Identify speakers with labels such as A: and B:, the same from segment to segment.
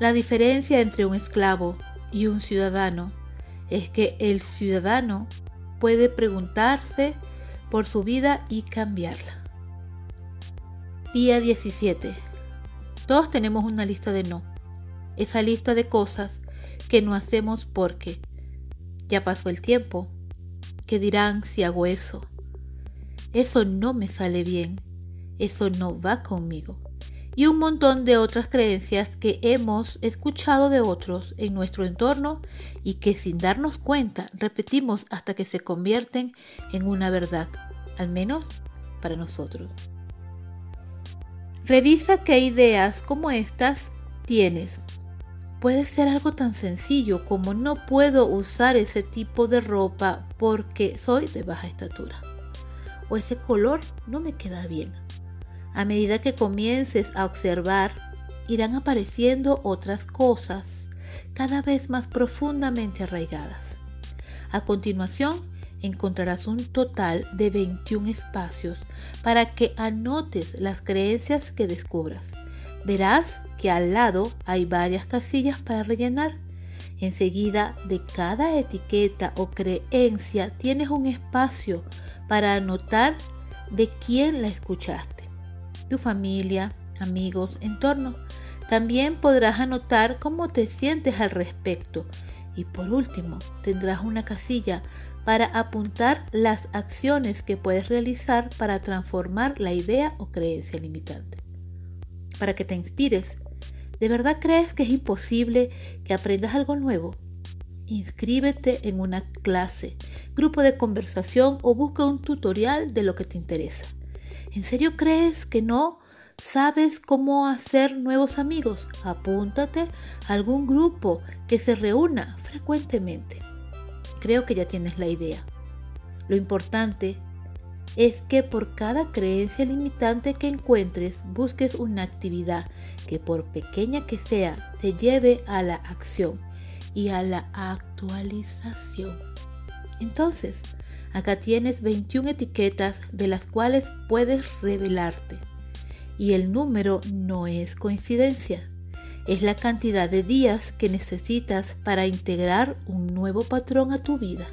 A: La diferencia entre un esclavo y un ciudadano es que el ciudadano puede preguntarse por su vida y cambiarla. Día 17. Todos tenemos una lista de no. Esa lista de cosas que no hacemos porque ya pasó el tiempo. ¿Qué dirán si hago eso? Eso no me sale bien. Eso no va conmigo. Y un montón de otras creencias que hemos escuchado de otros en nuestro entorno y que sin darnos cuenta repetimos hasta que se convierten en una verdad, al menos para nosotros. Revisa qué ideas como estas tienes Puede ser algo tan sencillo como no puedo usar ese tipo de ropa porque soy de baja estatura. O ese color no me queda bien. A medida que comiences a observar, irán apareciendo otras cosas cada vez más profundamente arraigadas. A continuación, encontrarás un total de 21 espacios para que anotes las creencias que descubras. Verás que al lado hay varias casillas para rellenar. Enseguida de cada etiqueta o creencia tienes un espacio para anotar de quién la escuchaste. Tu familia, amigos, entorno. También podrás anotar cómo te sientes al respecto. Y por último, tendrás una casilla para apuntar las acciones que puedes realizar para transformar la idea o creencia limitante. Para que te inspires ¿De verdad crees que es imposible que aprendas algo nuevo? Inscríbete en una clase, grupo de conversación o busca un tutorial de lo que te interesa. ¿En serio crees que no sabes cómo hacer nuevos amigos? Apúntate a algún grupo que se reúna frecuentemente. Creo que ya tienes la idea. Lo importante es que por cada creencia limitante que encuentres busques una actividad que por pequeña que sea te lleve a la acción y a la actualización. Entonces, acá tienes 21 etiquetas de las cuales puedes revelarte. Y el número no es coincidencia. Es la cantidad de días que necesitas para integrar un nuevo patrón a tu vida.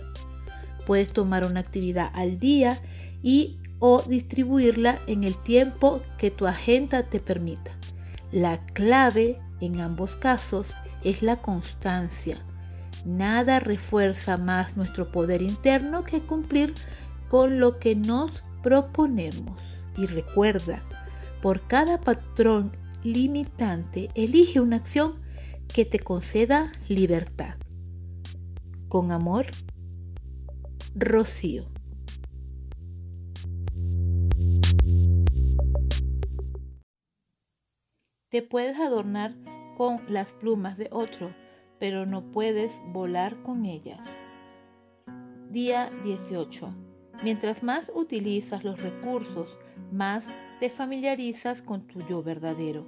A: Puedes tomar una actividad al día y o distribuirla en el tiempo que tu agenda te permita. La clave en ambos casos es la constancia. Nada refuerza más nuestro poder interno que cumplir con lo que nos proponemos. Y recuerda, por cada patrón limitante, elige una acción que te conceda libertad. Con amor, Rocío. Te puedes adornar con las plumas de otro, pero no puedes volar con ellas. Día 18. Mientras más utilizas los recursos, más te familiarizas con tu yo verdadero.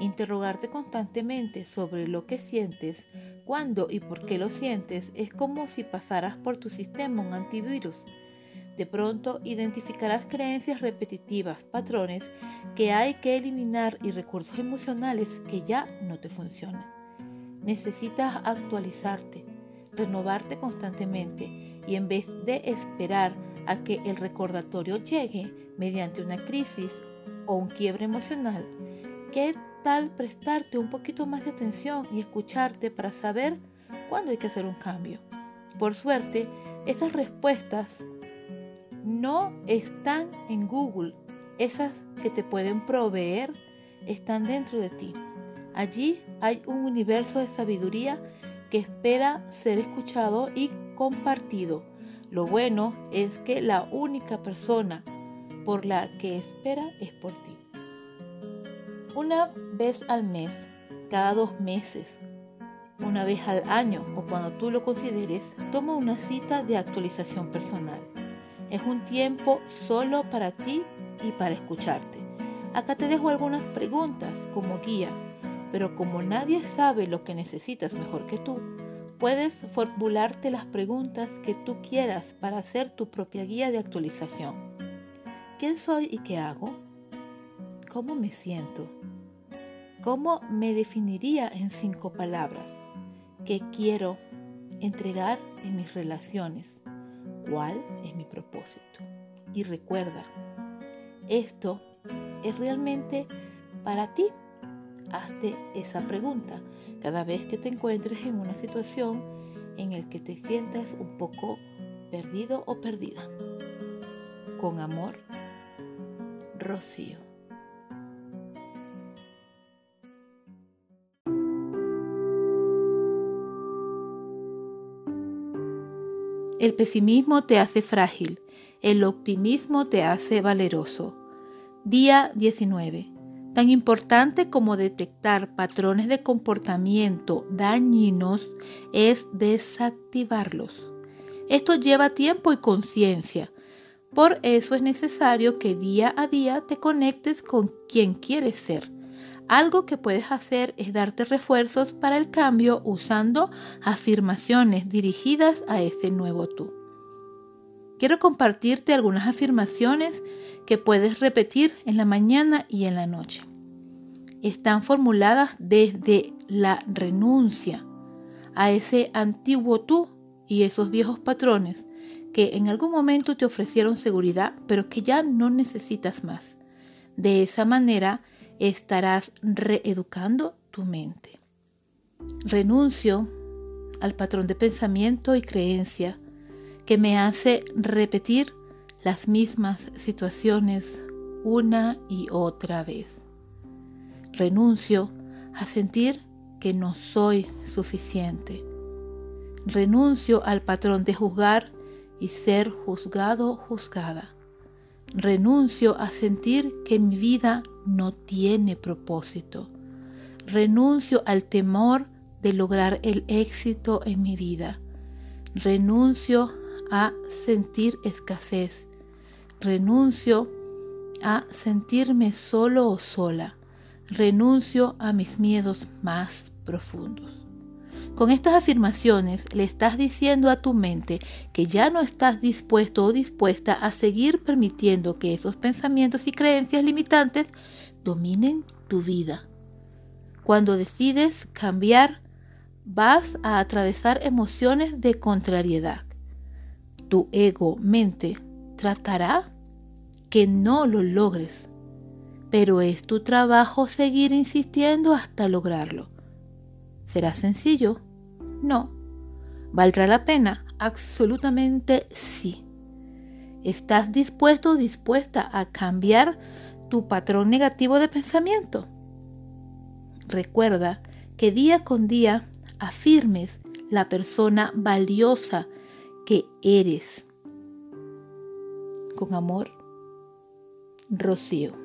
A: Interrogarte constantemente sobre lo que sientes, cuándo y por qué lo sientes, es como si pasaras por tu sistema un antivirus de pronto identificarás creencias repetitivas, patrones que hay que eliminar y recursos emocionales que ya no te funcionan. Necesitas actualizarte, renovarte constantemente y en vez de esperar a que el recordatorio llegue mediante una crisis o un quiebre emocional, ¿qué tal prestarte un poquito más de atención y escucharte para saber cuándo hay que hacer un cambio? Por suerte, esas respuestas no están en Google. Esas que te pueden proveer están dentro de ti. Allí hay un universo de sabiduría que espera ser escuchado y compartido. Lo bueno es que la única persona por la que espera es por ti. Una vez al mes, cada dos meses, una vez al año o cuando tú lo consideres, toma una cita de actualización personal. Es un tiempo solo para ti y para escucharte. Acá te dejo algunas preguntas como guía, pero como nadie sabe lo que necesitas mejor que tú, puedes formularte las preguntas que tú quieras para hacer tu propia guía de actualización. ¿Quién soy y qué hago? ¿Cómo me siento? ¿Cómo me definiría en cinco palabras? ¿Qué quiero entregar en mis relaciones? ¿Cuál es mi propósito? Y recuerda, esto es realmente para ti. Hazte esa pregunta cada vez que te encuentres en una situación en la que te sientas un poco perdido o perdida. Con amor, Rocío. El pesimismo te hace frágil, el optimismo te hace valeroso. Día 19. Tan importante como detectar patrones de comportamiento dañinos es desactivarlos. Esto lleva tiempo y conciencia. Por eso es necesario que día a día te conectes con quien quieres ser. Algo que puedes hacer es darte refuerzos para el cambio usando afirmaciones dirigidas a ese nuevo tú. Quiero compartirte algunas afirmaciones que puedes repetir en la mañana y en la noche. Están formuladas desde la renuncia a ese antiguo tú y esos viejos patrones que en algún momento te ofrecieron seguridad, pero que ya no necesitas más. De esa manera estarás reeducando tu mente. Renuncio al patrón de pensamiento y creencia que me hace repetir las mismas situaciones una y otra vez. Renuncio a sentir que no soy suficiente. Renuncio al patrón de juzgar y ser juzgado juzgada. Renuncio a sentir que mi vida no tiene propósito. Renuncio al temor de lograr el éxito en mi vida. Renuncio a sentir escasez. Renuncio a sentirme solo o sola. Renuncio a mis miedos más profundos. Con estas afirmaciones le estás diciendo a tu mente que ya no estás dispuesto o dispuesta a seguir permitiendo que esos pensamientos y creencias limitantes dominen tu vida. Cuando decides cambiar, vas a atravesar emociones de contrariedad. Tu ego, mente, tratará que no lo logres, pero es tu trabajo seguir insistiendo hasta lograrlo. ¿Será sencillo? No. ¿Valdrá la pena? Absolutamente sí. ¿Estás dispuesto o dispuesta a cambiar tu patrón negativo de pensamiento? Recuerda que día con día afirmes la persona valiosa que eres. Con amor, Rocío.